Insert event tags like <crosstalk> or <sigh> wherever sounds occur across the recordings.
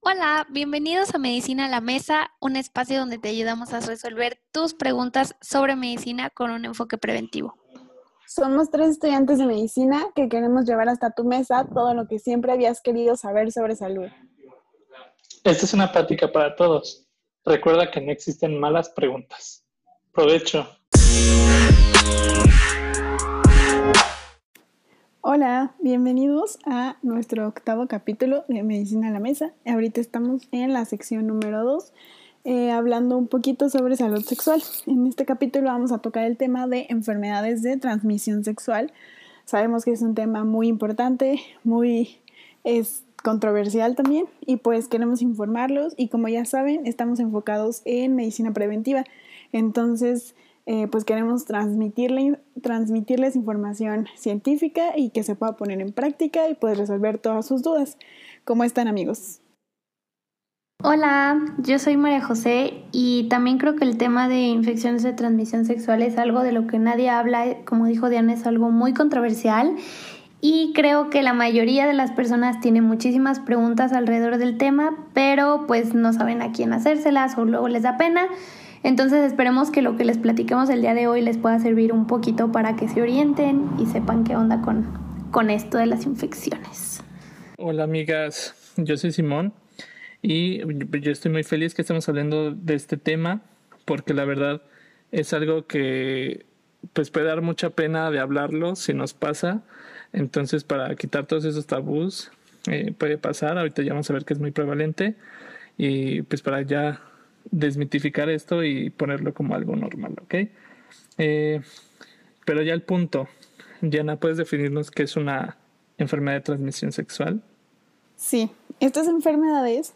Hola, bienvenidos a Medicina a la Mesa, un espacio donde te ayudamos a resolver tus preguntas sobre medicina con un enfoque preventivo. Somos tres estudiantes de medicina que queremos llevar hasta tu mesa todo lo que siempre habías querido saber sobre salud. Esta es una práctica para todos. Recuerda que no existen malas preguntas. Provecho. Hola, bienvenidos a nuestro octavo capítulo de Medicina a la Mesa. Ahorita estamos en la sección número 2, eh, hablando un poquito sobre salud sexual. En este capítulo vamos a tocar el tema de enfermedades de transmisión sexual. Sabemos que es un tema muy importante, muy controversial también y pues queremos informarlos y como ya saben estamos enfocados en medicina preventiva. Entonces, eh, pues queremos transmitirle, transmitirles información científica y que se pueda poner en práctica y poder resolver todas sus dudas. ¿Cómo están amigos? Hola, yo soy María José y también creo que el tema de infecciones de transmisión sexual es algo de lo que nadie habla, como dijo Diana, es algo muy controversial y creo que la mayoría de las personas tienen muchísimas preguntas alrededor del tema, pero pues no saben a quién hacérselas o luego les da pena. Entonces esperemos que lo que les platiquemos el día de hoy les pueda servir un poquito para que se orienten y sepan qué onda con, con esto de las infecciones. Hola amigas, yo soy Simón y yo estoy muy feliz que estemos hablando de este tema porque la verdad es algo que pues puede dar mucha pena de hablarlo si nos pasa. Entonces para quitar todos esos tabús eh, puede pasar, ahorita ya vamos a ver que es muy prevalente y pues para ya desmitificar esto y ponerlo como algo normal, ¿ok? Eh, pero ya el punto, Diana, ¿puedes definirnos qué es una enfermedad de transmisión sexual? Sí, estas enfermedades,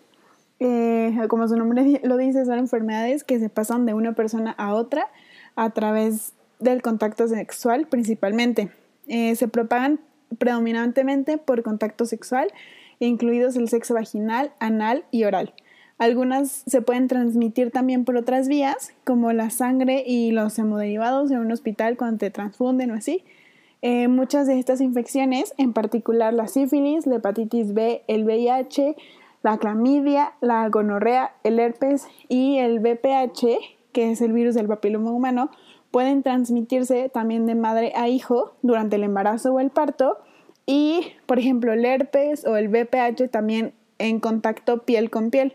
eh, como su nombre lo dice, son enfermedades que se pasan de una persona a otra a través del contacto sexual principalmente. Eh, se propagan predominantemente por contacto sexual, incluidos el sexo vaginal, anal y oral. Algunas se pueden transmitir también por otras vías, como la sangre y los hemoderivados en un hospital cuando te transfunden o así. Eh, muchas de estas infecciones, en particular la sífilis, la hepatitis B, el VIH, la clamidia, la gonorrea, el herpes y el VPH, que es el virus del papiloma humano, pueden transmitirse también de madre a hijo durante el embarazo o el parto. Y, por ejemplo, el herpes o el VPH también en contacto piel con piel.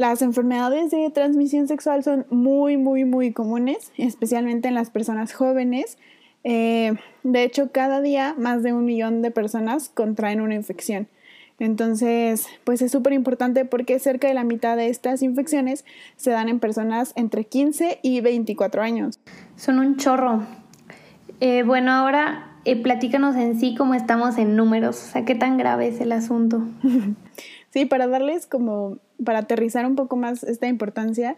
Las enfermedades de transmisión sexual son muy, muy, muy comunes, especialmente en las personas jóvenes. Eh, de hecho, cada día más de un millón de personas contraen una infección. Entonces, pues es súper importante porque cerca de la mitad de estas infecciones se dan en personas entre 15 y 24 años. Son un chorro. Eh, bueno, ahora eh, platícanos en sí cómo estamos en números, o sea, qué tan grave es el asunto. <laughs> sí, para darles como para aterrizar un poco más esta importancia,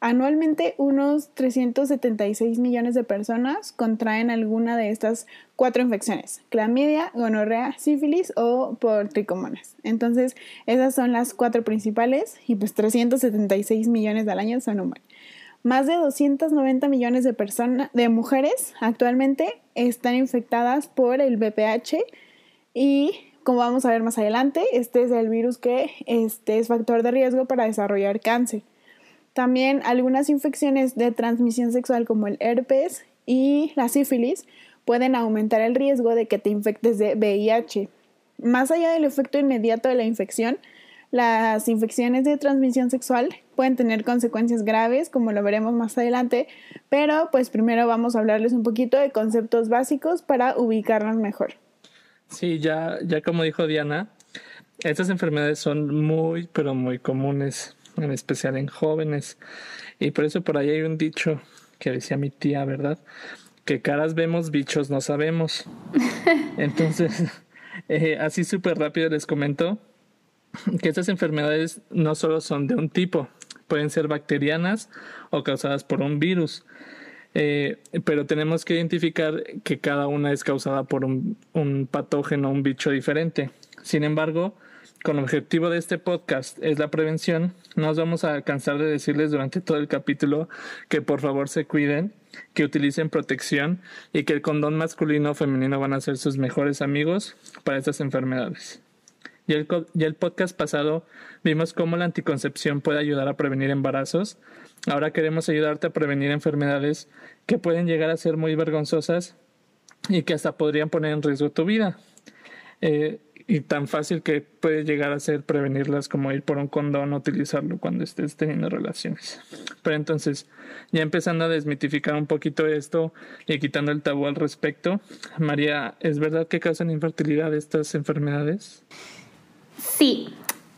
anualmente unos 376 millones de personas contraen alguna de estas cuatro infecciones, clamidia, gonorrea, sífilis o por tricomonas. Entonces, esas son las cuatro principales y pues 376 millones al año son humanos. Más de 290 millones de personas, de mujeres actualmente están infectadas por el VPH y como vamos a ver más adelante, este es el virus que este, es factor de riesgo para desarrollar cáncer. También algunas infecciones de transmisión sexual como el herpes y la sífilis pueden aumentar el riesgo de que te infectes de VIH. Más allá del efecto inmediato de la infección, las infecciones de transmisión sexual pueden tener consecuencias graves, como lo veremos más adelante, pero pues primero vamos a hablarles un poquito de conceptos básicos para ubicarnos mejor. Sí, ya, ya como dijo Diana, estas enfermedades son muy, pero muy comunes, en especial en jóvenes. Y por eso por ahí hay un dicho que decía mi tía, ¿verdad? Que caras vemos, bichos no sabemos. <laughs> Entonces, <laughs> eh, así súper rápido les comento que estas enfermedades no solo son de un tipo, pueden ser bacterianas o causadas por un virus. Eh, pero tenemos que identificar que cada una es causada por un, un patógeno, un bicho diferente. Sin embargo, con el objetivo de este podcast es la prevención, no nos vamos a cansar de decirles durante todo el capítulo que por favor se cuiden, que utilicen protección y que el condón masculino o femenino van a ser sus mejores amigos para estas enfermedades. Ya el, ya el podcast pasado vimos cómo la anticoncepción puede ayudar a prevenir embarazos. Ahora queremos ayudarte a prevenir enfermedades que pueden llegar a ser muy vergonzosas y que hasta podrían poner en riesgo tu vida. Eh, y tan fácil que puede llegar a ser prevenirlas como ir por un condón o utilizarlo cuando estés teniendo relaciones. Pero entonces, ya empezando a desmitificar un poquito esto y quitando el tabú al respecto, María, ¿es verdad que causan infertilidad estas enfermedades? Sí.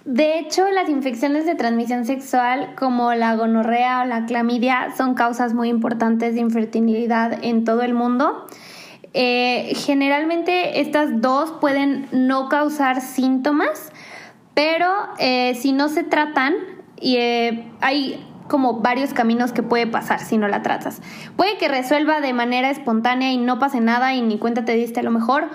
De hecho, las infecciones de transmisión sexual como la gonorrea o la clamidia son causas muy importantes de infertilidad en todo el mundo. Eh, generalmente estas dos pueden no causar síntomas, pero eh, si no se tratan, eh, hay como varios caminos que puede pasar si no la tratas. Puede que resuelva de manera espontánea y no pase nada y ni cuenta te diste a lo mejor,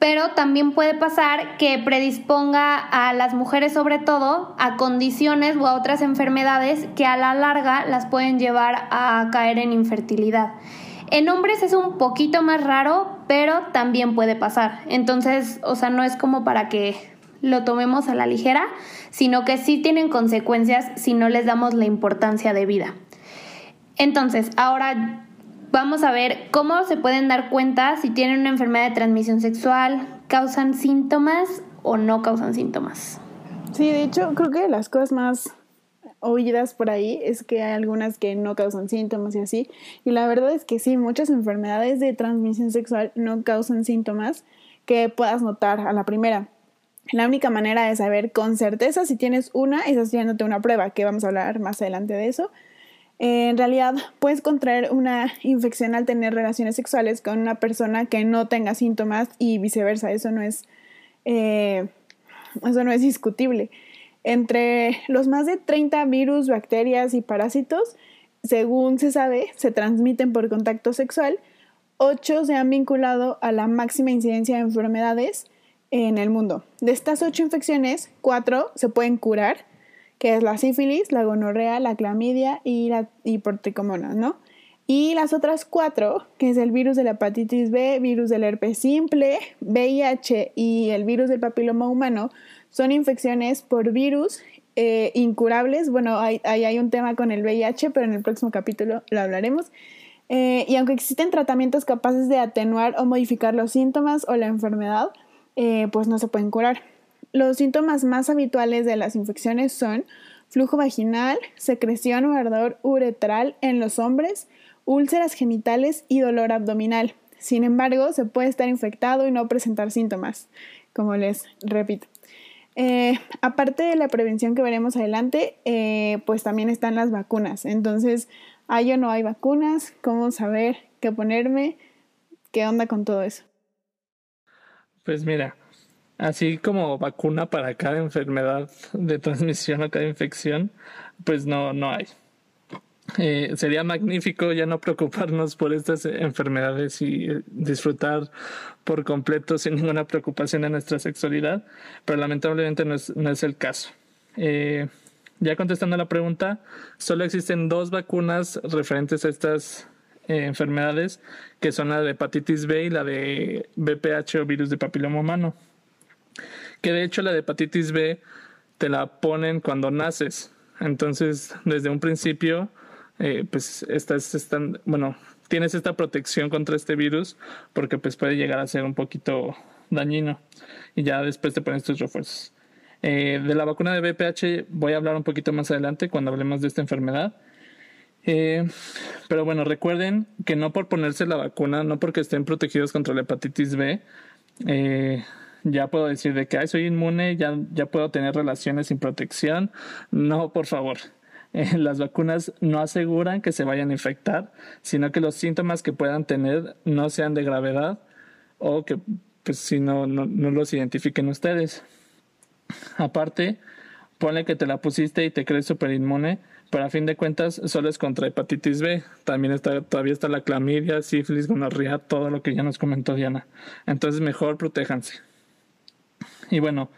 pero también puede pasar que predisponga a las mujeres sobre todo a condiciones o a otras enfermedades que a la larga las pueden llevar a caer en infertilidad. En hombres es un poquito más raro, pero también puede pasar. Entonces, o sea, no es como para que lo tomemos a la ligera, sino que sí tienen consecuencias si no les damos la importancia de vida. Entonces, ahora vamos a ver cómo se pueden dar cuenta si tienen una enfermedad de transmisión sexual, causan síntomas o no causan síntomas. Sí, de hecho, creo que las cosas más oídas por ahí es que hay algunas que no causan síntomas y así. Y la verdad es que sí, muchas enfermedades de transmisión sexual no causan síntomas que puedas notar a la primera. La única manera de saber con certeza si tienes una es haciéndote una prueba, que vamos a hablar más adelante de eso. En realidad, puedes contraer una infección al tener relaciones sexuales con una persona que no tenga síntomas y viceversa. Eso no es, eh, eso no es discutible. Entre los más de 30 virus, bacterias y parásitos, según se sabe, se transmiten por contacto sexual. 8 se han vinculado a la máxima incidencia de enfermedades en el mundo. De estas 8 infecciones, 4 se pueden curar, que es la sífilis, la gonorrea, la clamidia y la hiportricomonas, ¿no? Y las otras cuatro, que es el virus de la hepatitis B, virus del herpes simple, VIH y el virus del papiloma humano, son infecciones por virus eh, incurables. Bueno, ahí hay, un tema con el VIH, pero en el próximo capítulo lo hablaremos. Eh, y aunque existen tratamientos capaces de atenuar o modificar los síntomas o la enfermedad, eh, pues no se pueden curar. Los síntomas más habituales de las infecciones son flujo vaginal, secreción o ardor uretral en los hombres, úlceras genitales y dolor abdominal. Sin embargo, se puede estar infectado y no presentar síntomas, como les repito. Eh, aparte de la prevención que veremos adelante, eh, pues también están las vacunas. Entonces, ¿hay o no hay vacunas? ¿Cómo saber qué ponerme? ¿Qué onda con todo eso? Pues mira, así como vacuna para cada enfermedad de transmisión o cada infección, pues no, no hay. Eh, sería magnífico ya no preocuparnos por estas enfermedades y eh, disfrutar por completo sin ninguna preocupación de nuestra sexualidad, pero lamentablemente no es, no es el caso. Eh, ya contestando a la pregunta, solo existen dos vacunas referentes a estas enfermedades, que son la de hepatitis B y la de BPH o virus de papiloma humano. Que de hecho la de hepatitis B te la ponen cuando naces. Entonces, desde un principio, eh, pues estás, están, bueno, tienes esta protección contra este virus porque pues puede llegar a ser un poquito dañino y ya después te pones tus refuerzos. Eh, de la vacuna de BPH voy a hablar un poquito más adelante cuando hablemos de esta enfermedad. Eh, pero bueno, recuerden que no por ponerse la vacuna, no porque estén protegidos contra la hepatitis B, ya puedo decir de que soy inmune, ya, ya puedo tener relaciones sin protección. No, por favor. <laughs> Eh, las vacunas no aseguran que se vayan a infectar, sino que los síntomas que puedan tener no sean de gravedad o que pues si no, no, los identifiquen ustedes. Aparte, ponle que te la pusiste y te crees súper inmune, pero a fin de cuentas solo es contra hepatitis B. También está, todavía está la clamidia, sífilis, gonorrea, todo lo que ya nos comentó Diana. Entonces mejor protéjanse. <laughs> Y bueno,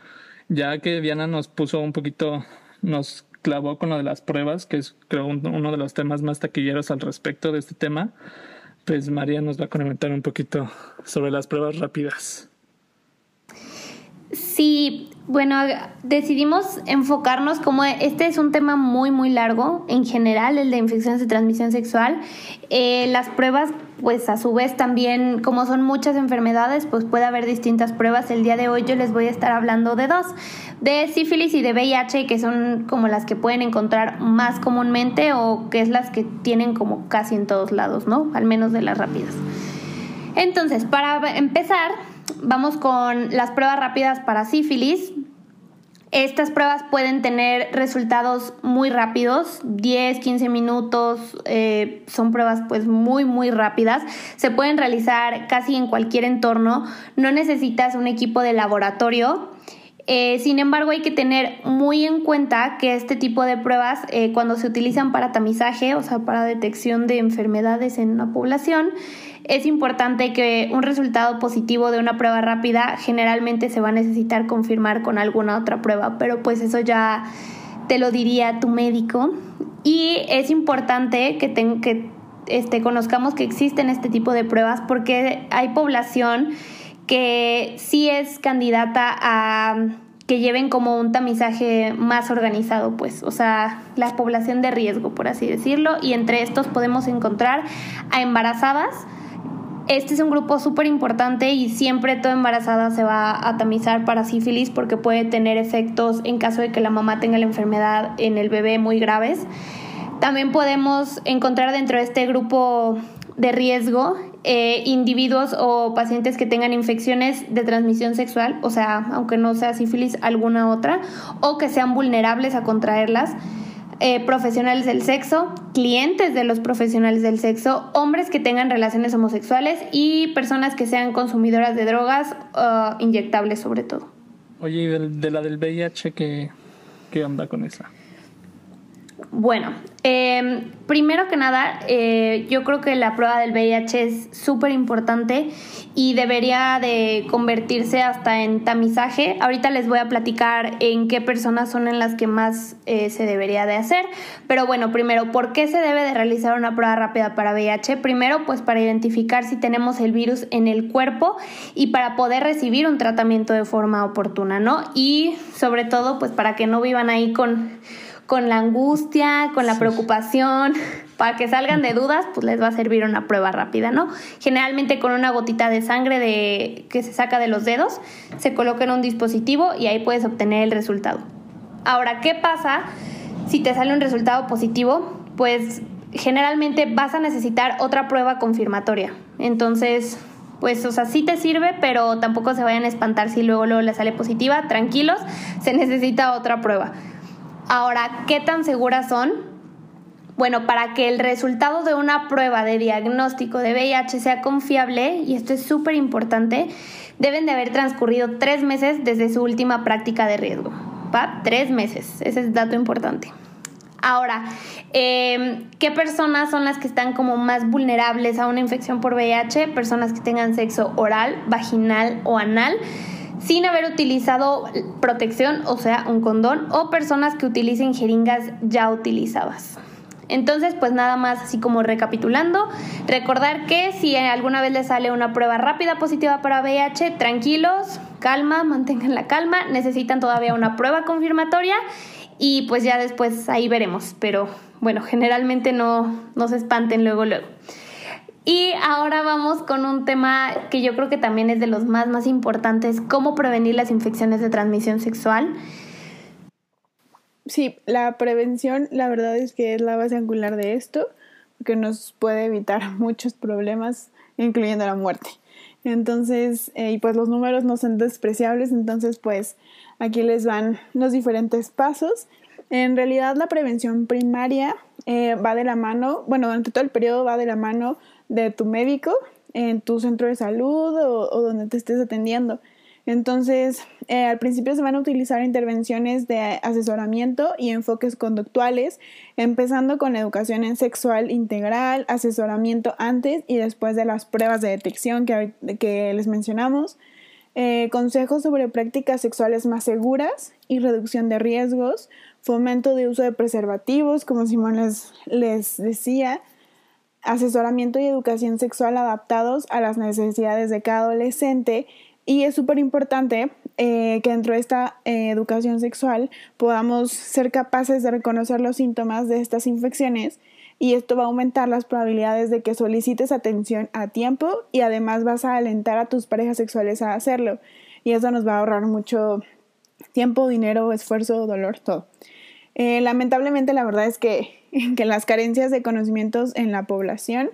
ya que Diana nos puso un poquito, nos clavó con lo de las pruebas, que es creo uno de los temas más taquilleros al respecto de este tema, pues María nos va a comentar un poquito sobre las pruebas rápidas. Sí, Bueno, decidimos enfocarnos como este es un tema muy muy largo en general, el de infecciones de transmisión sexual. Eh, las pruebas, pues a su vez también, como son muchas enfermedades, pues puede haber distintas pruebas. El día de hoy yo les voy a estar hablando de dos, de sífilis y de VIH, que son como las que pueden encontrar más comúnmente o que es las que tienen como casi en todos lados, ¿no? Al menos de las rápidas. Entonces, para empezar, vamos con las pruebas rápidas para sífilis. Estas pruebas pueden tener resultados muy rápidos, 10, 15 minutos, eh, son pruebas pues muy muy rápidas, se pueden realizar casi en cualquier entorno, no necesitas un equipo de laboratorio, eh, sin embargo, hay que tener muy en cuenta que este tipo de pruebas, eh, cuando se utilizan para tamizaje, o sea, para detección de enfermedades en una población, es importante que un resultado positivo de una prueba rápida generalmente se va a necesitar confirmar con alguna otra prueba, pero pues eso ya te lo diría tu médico. Y es importante que, que este, conozcamos que existen este tipo de pruebas porque hay población que sí es candidata a que lleven como un tamizaje más organizado, pues, o sea, la población de riesgo, por así decirlo, y entre estos podemos encontrar a embarazadas, este es un grupo súper importante y siempre toda embarazada se va a tamizar para sífilis porque puede tener efectos en caso de que la mamá tenga la enfermedad en el bebé muy graves. También podemos encontrar dentro de este grupo de riesgo eh, individuos o pacientes que tengan infecciones de transmisión sexual, o sea, aunque no sea sífilis, alguna otra, o que sean vulnerables a contraerlas. Eh, profesionales del sexo, clientes de los profesionales del sexo, hombres que tengan relaciones homosexuales y personas que sean consumidoras de drogas uh, inyectables sobre todo. Oye, ¿y de, la del VIH qué, qué onda con esa? Bueno, eh, primero que nada, eh, yo creo que la prueba del VIH es súper importante y debería de convertirse hasta en tamizaje. Ahorita les voy a platicar en qué personas son en las que más eh, se debería de hacer. Pero bueno, primero, ¿por qué se debe de realizar una prueba rápida para VIH? Primero, pues para identificar si tenemos el virus en el cuerpo y para poder recibir un tratamiento de forma oportuna, ¿no? Y sobre todo, pues para que no vivan ahí con con la angustia, con la preocupación, <laughs> para que salgan de dudas, pues les va a servir una prueba rápida, ¿no? Generalmente con una gotita de sangre de, que se saca de los dedos, se coloca en un dispositivo y ahí puedes obtener el resultado. Ahora, ¿qué pasa si te sale un resultado positivo? Pues generalmente vas a necesitar otra prueba confirmatoria. Entonces, pues, o sea, sí te sirve, pero tampoco se vayan a espantar si luego, luego le sale positiva. Tranquilos, se necesita otra prueba. Ahora, ¿qué tan seguras son? Bueno, para que el resultado de una prueba de diagnóstico de VIH sea confiable, y esto es súper importante, deben de haber transcurrido tres meses desde su última práctica de riesgo. ¿Va? Tres meses, ese es dato importante. Ahora, em, ¿qué personas son las que están como más vulnerables a una infección por VIH? Personas que tengan sexo oral, vaginal o anal sin haber utilizado protección, o sea, un condón, o personas que utilicen jeringas ya utilizadas. Entonces, pues nada más así como recapitulando, recordar que si alguna vez les sale una prueba rápida positiva para VIH, tranquilos, calma, mantengan la calma, necesitan todavía una prueba confirmatoria y pues ya después ahí veremos, pero bueno, generalmente no, no se espanten luego luego. Y ahora vamos con un tema que yo creo que también es de los más, más importantes, cómo prevenir las infecciones de transmisión sexual. Sí, la prevención la verdad es que es la base angular de esto, porque nos puede evitar <laughs> muchos problemas, incluyendo la muerte. Entonces, eh, y pues los números no son despreciables, entonces pues aquí les van los diferentes pasos. En realidad la prevención primaria eh, va de la mano, bueno, durante todo el periodo va de la mano de tu médico en tu centro de salud o, donde te estés atendiendo. Entonces, eh, al principio se van a utilizar intervenciones de asesoramiento y enfoques conductuales, empezando con educación en sexual integral, asesoramiento antes y después de las pruebas de detección que, que les mencionamos, eh, consejos sobre prácticas sexuales más seguras y reducción de riesgos, fomento de uso de preservativos, como Simón les, les decía, asesoramiento y educación sexual adaptados a las necesidades de cada adolescente y es súper importante eh, que dentro de esta eh, educación sexual podamos ser capaces de reconocer los síntomas de estas infecciones y esto va a aumentar las probabilidades de que solicites atención a tiempo y además vas a alentar a tus parejas sexuales a hacerlo y eso nos va a ahorrar mucho tiempo, dinero, esfuerzo, dolor, todo. Eh, lamentablemente la verdad es que, <laughs> que las carencias de conocimientos en la población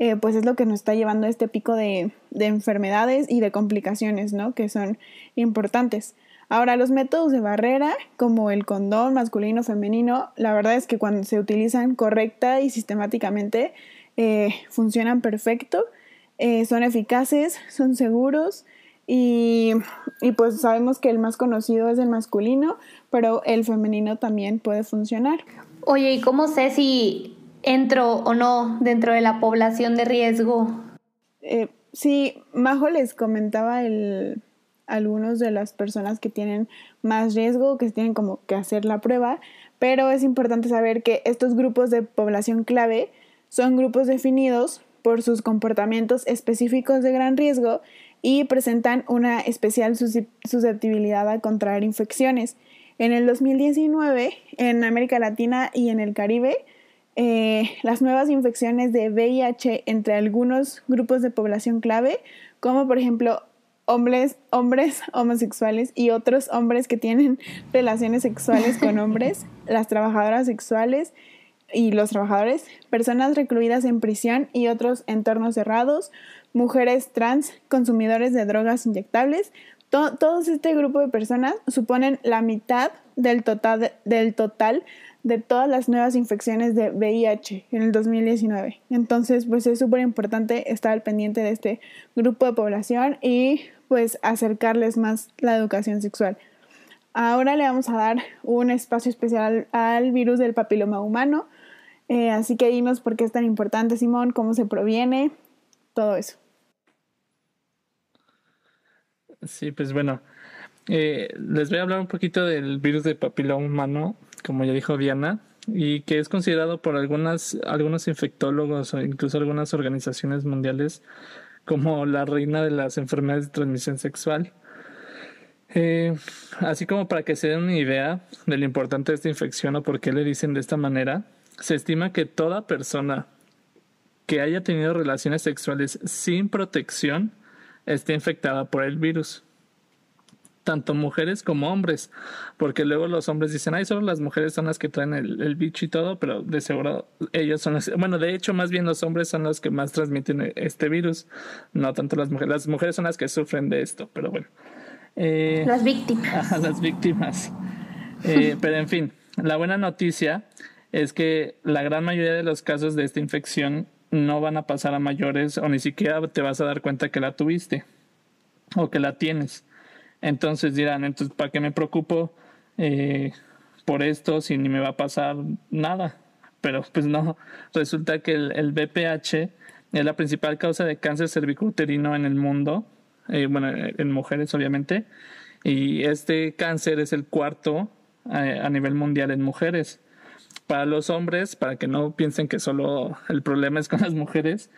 eh, pues es lo que nos está llevando a este pico de, enfermedades y de complicaciones, ¿no? Que son importantes. Ahora, los métodos de barrera, como el condón masculino, femenino, la verdad es que cuando se utilizan correcta y sistemáticamente, eh, funcionan perfecto, eh, son eficaces, son seguros y, y, pues sabemos que el más conocido es el masculino, pero el femenino también puede funcionar. Oye, ¿y cómo sé si entro o no dentro de la población de riesgo. Eh, sí, Majo les comentaba el, algunos de las personas que tienen más riesgo, que tienen como que hacer la prueba, pero es importante saber que estos grupos de población clave son grupos definidos por sus comportamientos específicos de gran riesgo y presentan una especial susceptibilidad a contraer infecciones. En el 2019, en América Latina y en el Caribe, eh, las nuevas infecciones de VIH entre algunos grupos de población clave, como por ejemplo hombres, hombres homosexuales y otros hombres que tienen <laughs> relaciones sexuales con hombres, las trabajadoras sexuales y los trabajadores, personas recluidas en prisión y otros entornos cerrados, mujeres trans, consumidores de drogas inyectables, todo este grupo de personas suponen la mitad del total, del total de todas las nuevas infecciones de VIH en el 2019. Entonces, pues es súper importante estar al pendiente de este grupo de población y pues acercarles más la educación sexual. Ahora le vamos a dar un espacio especial al virus del papiloma humano. Eh, así que dinos por qué es tan importante, Simón, cómo se proviene, todo eso. Sí, pues bueno, eh, les voy a hablar un poquito del virus del papiloma humano como ya dijo Diana, y que es considerado por algunas, algunos infectólogos o incluso algunas organizaciones mundiales como la reina de las enfermedades de transmisión sexual. Eh, así como para que se den una idea de lo importante de esta infección o por qué le dicen de esta manera, se estima que toda persona que haya tenido relaciones sexuales sin protección esté infectada por el virus tanto mujeres como hombres, porque luego los hombres dicen, ay, solo las mujeres son las que traen el, bicho y todo, pero de seguro ellos son las, bueno, de hecho, más bien los hombres son los que más transmiten este virus, no tanto las mujeres, las mujeres son las que sufren de esto, pero bueno. Eh, las víctimas. <laughs> las víctimas. Eh, pero en fin, la buena noticia es que la gran mayoría de los casos de esta infección no van a pasar a mayores o ni siquiera te vas a dar cuenta que la tuviste o que la tienes. Entonces dirán, entonces, ¿para qué me preocupo eh, por esto si ni me va a pasar nada? Pero pues no, resulta que el, el BPH es la principal causa de cáncer cervicouterino en el mundo, eh, bueno, en mujeres obviamente, y este cáncer es el cuarto eh, a nivel mundial en mujeres. Para los hombres, para que no piensen que solo el problema es con las mujeres,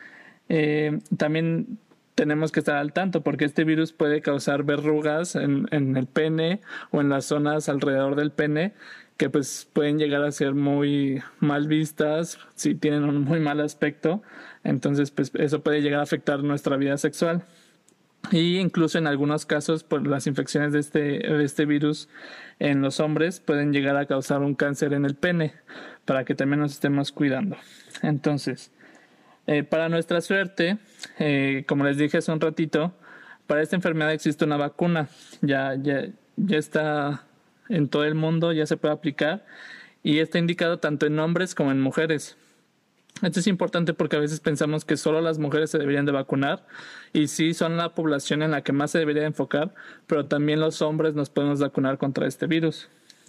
también tenemos que estar al tanto porque este virus puede causar verrugas en, en, el pene o en las zonas alrededor del pene que pues pueden llegar a ser muy mal vistas si tienen un muy mal aspecto. Entonces pues eso puede llegar a afectar nuestra vida sexual y incluso en algunos casos por las infecciones de este, de este virus en los hombres pueden llegar a causar un cáncer en el pene para que también nos estemos cuidando entonces eh, para nuestra suerte, eh, como les dije hace un ratito, para esta enfermedad existe una vacuna. Ya, ya, ya está en todo el mundo, ya se puede aplicar y está indicado tanto en hombres como en mujeres. Esto es importante porque a veces pensamos que solo las mujeres se deberían de vacunar y sí son la población en la que más se debería enfocar, pero también los hombres nos podemos vacunar contra este virus.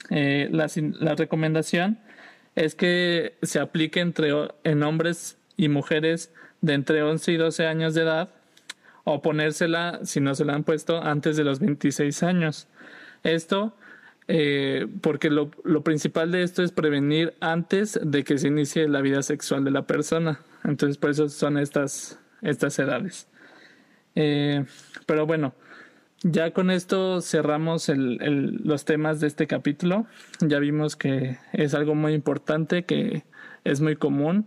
Eh, la, la, recomendación es que se aplique entre en hombres y mujeres de entre 11 y 12 años de edad o ponérsela, si no se la han puesto, antes de los 26 años. Esto eh, porque lo, lo, principal de esto es prevenir antes de que se inicie la vida sexual de la persona. Entonces, por eso son estas, estas edades. Eh, pero bueno, ya con esto cerramos el, los temas de este capítulo. Ya vimos que es algo muy importante, que es muy común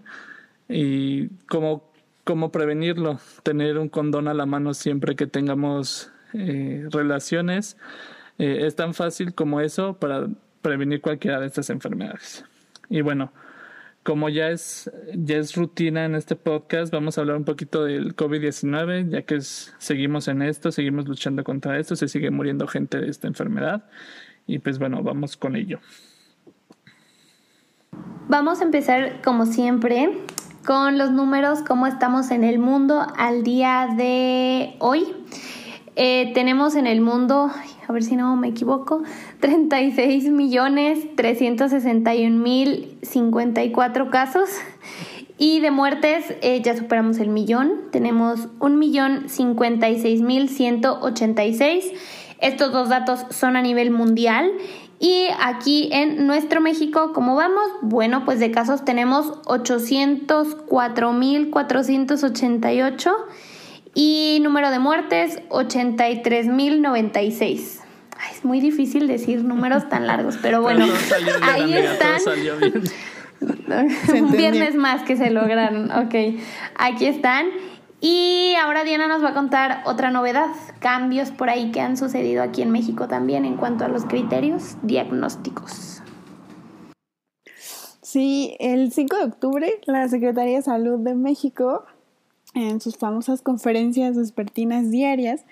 y cómo, cómo prevenirlo. Tener un condón a la mano siempre que tengamos eh, relaciones. Eh, es tan fácil como eso para prevenir cualquiera de estas enfermedades. Y bueno, como ya es, ya es rutina en este podcast, vamos a hablar un poquito del COVID-19, ya que seguimos en esto, seguimos luchando contra esto, se sigue muriendo gente de esta enfermedad. Y pues bueno, vamos con ello. Vamos a empezar como siempre con los números, cómo estamos en el mundo al día de hoy. Eh, tenemos en el mundo, a ver si no me equivoco, <laughs> 36 millones 361 mil 54 casos. Y de muertes eh, ya superamos el millón. Tenemos un millón 56 mil 186. Estos dos datos son a nivel mundial. Y aquí en nuestro México, ¿cómo vamos? Bueno, pues de casos tenemos 804 mil 488 y número de muertes, 83.096. Es muy difícil decir números tan largos, pero <laughs> bueno, ahí están. <laughs> Un viernes más que se lograron. Ok, aquí están. Y ahora Diana nos va a contar otra novedad, cambios por ahí que han sucedido aquí en México también en cuanto a los criterios diagnósticos. Sí, el 5 de octubre la Secretaría de Salud de México en sus famosas conferencias vespertinas diarias,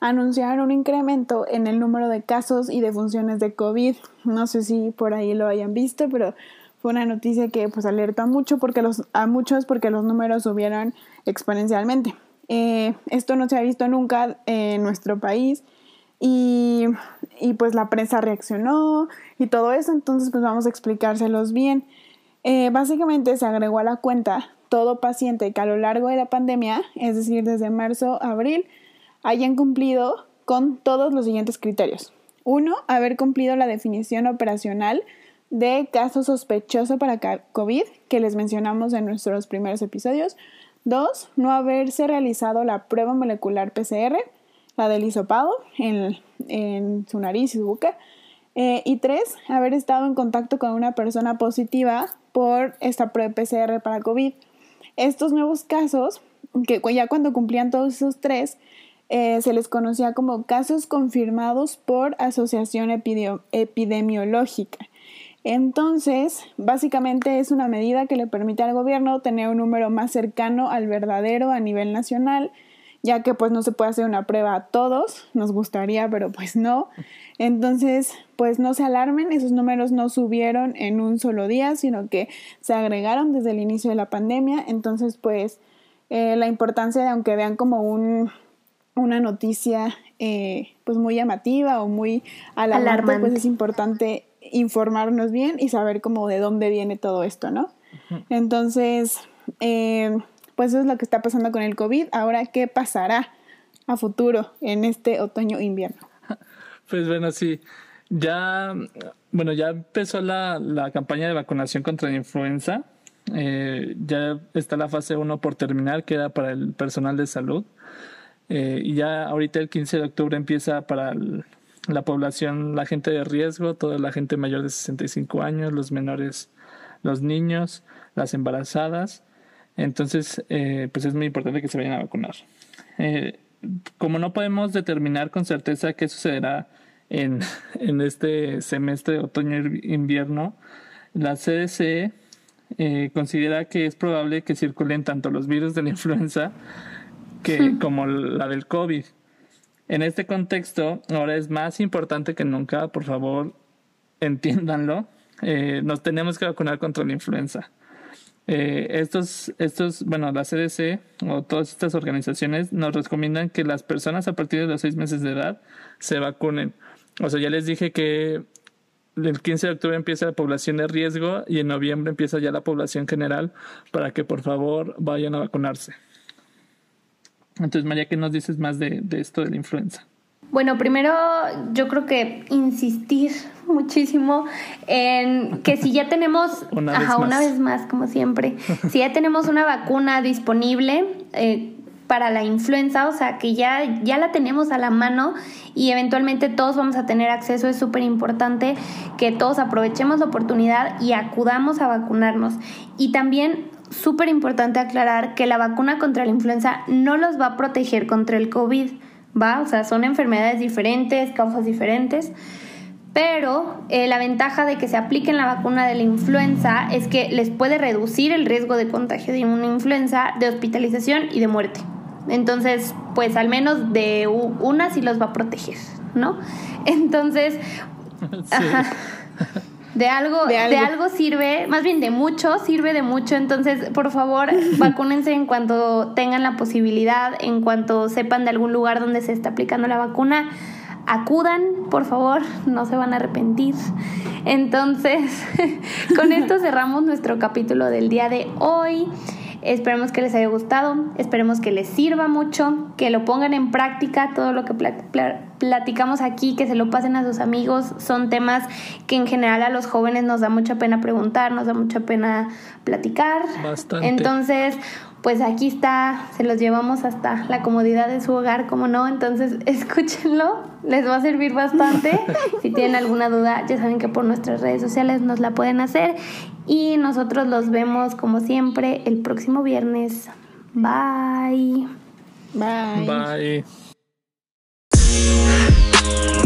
anunciaron un incremento en el número de casos y defunciones de COVID. No sé si por ahí lo hayan visto, pero fue una noticia que pues alerta mucho porque los, a muchos porque los números subieron exponencialmente. Eh, esto no se ha visto nunca en nuestro país y, y, pues la prensa reaccionó y todo eso, entonces pues vamos a explicárselos bien. Eh, básicamente se agregó a la cuenta todo paciente que a lo largo de la pandemia, es decir, desde marzo a abril, hayan cumplido con todos los siguientes criterios. Uno, haber cumplido la definición operacional de caso sospechoso para COVID que les mencionamos en nuestros primeros episodios. Dos, no haberse realizado la prueba molecular PCR, la del hisopado, en, su nariz y su boca. Eh, y tres, haber estado en contacto con una persona positiva por esta prueba PCR para COVID. Estos nuevos casos, que ya cuando cumplían todos esos tres, eh, se les conocía como casos confirmados por asociación epidemiológica. Entonces, básicamente es una medida que le permite al gobierno tener un número más cercano al verdadero a nivel nacional ya que pues no se puede hacer una prueba a todos, nos gustaría, pero pues no. Entonces, pues no se alarmen, esos números no subieron en un solo día, sino que se agregaron desde el inicio de la pandemia. Entonces, pues eh, la importancia de, aunque vean como un, una noticia eh, pues muy llamativa o muy alarmante, pues es importante informarnos bien y saber cómo de dónde viene todo esto, ¿no? Entonces, eh, pues eso es lo que está pasando con el COVID. Ahora, ¿qué pasará a futuro en este otoño-invierno? <laughs> Pues bueno, sí. Ya, bueno, ya empezó la, la campaña de vacunación contra la influenza. Eh, ya está la fase 1 por terminar, queda para el personal de salud. Eh, y ya ahorita el 15 de octubre empieza para la población, la gente de riesgo, toda la gente mayor de 65 años, los menores, los niños, las embarazadas entonces, eh, pues es muy importante que se vayan a vacunar. Eh, como no podemos determinar con certeza qué sucederá en, <laughs> en este semestre otoño-invierno, la CDC eh, considera que es probable que circulen tanto los virus de la influenza que, como la del COVID. En este contexto, ahora es más importante que nunca, por favor, entiéndanlo, nos tenemos que vacunar contra la influenza. Eh, estos, estos, bueno, la CDC o todas estas organizaciones nos recomiendan que las personas a partir de los seis meses de edad se vacunen. O sea, ya les dije que el 15 de octubre empieza la población de riesgo y en noviembre empieza ya la población general para que por favor vayan a vacunarse. Entonces, María, ¿qué nos dices más de, de esto de la influenza? Bueno, primero yo creo que insistir <laughs> muchísimo en que si ya tenemos, <laughs> una, vez, más. una vez más, como siempre, <laughs> si ya tenemos una vacuna disponible, eh, para la influenza, o sea que ya, ya la tenemos a la mano y eventualmente todos vamos a tener acceso. Es súper importante que todos aprovechemos la oportunidad y acudamos a vacunarnos. Y también súper importante aclarar que la vacuna contra la influenza no los va a proteger contra el COVID, ¿va? O sea, son enfermedades diferentes, causas diferentes. Pero eh, la ventaja de que se apliquen la vacuna de la influenza es que les puede reducir el riesgo de contagio de una influenza, de hospitalización y de muerte. Entonces, pues al menos de una sí los va a proteger, ¿no? <laughs> Entonces, <laughs> de algo, de algo, sirve, más bien de mucho, sirve de mucho. Entonces, por favor, <laughs> vacúnense en cuanto tengan la posibilidad, en cuanto sepan de algún lugar donde se está aplicando la vacuna. Acudan, por favor, no se van a arrepentir. Entonces, <laughs> con esto cerramos nuestro capítulo del día de hoy. Esperemos que les haya gustado, esperemos que les sirva mucho, que lo pongan en práctica, todo lo que platicamos aquí, que se lo pasen a sus amigos. Son temas que en general a los jóvenes nos da mucha pena preguntar, nos da mucha pena platicar. Bastante. Entonces, pues aquí está, se los llevamos hasta la comodidad de su hogar, como no, entonces <laughs> escúchenlo, les va a servir bastante. <laughs> si tienen alguna duda, ya saben que por nuestras redes sociales nos la pueden hacer y nosotros los vemos como siempre el próximo viernes. Bye. Bye. Bye.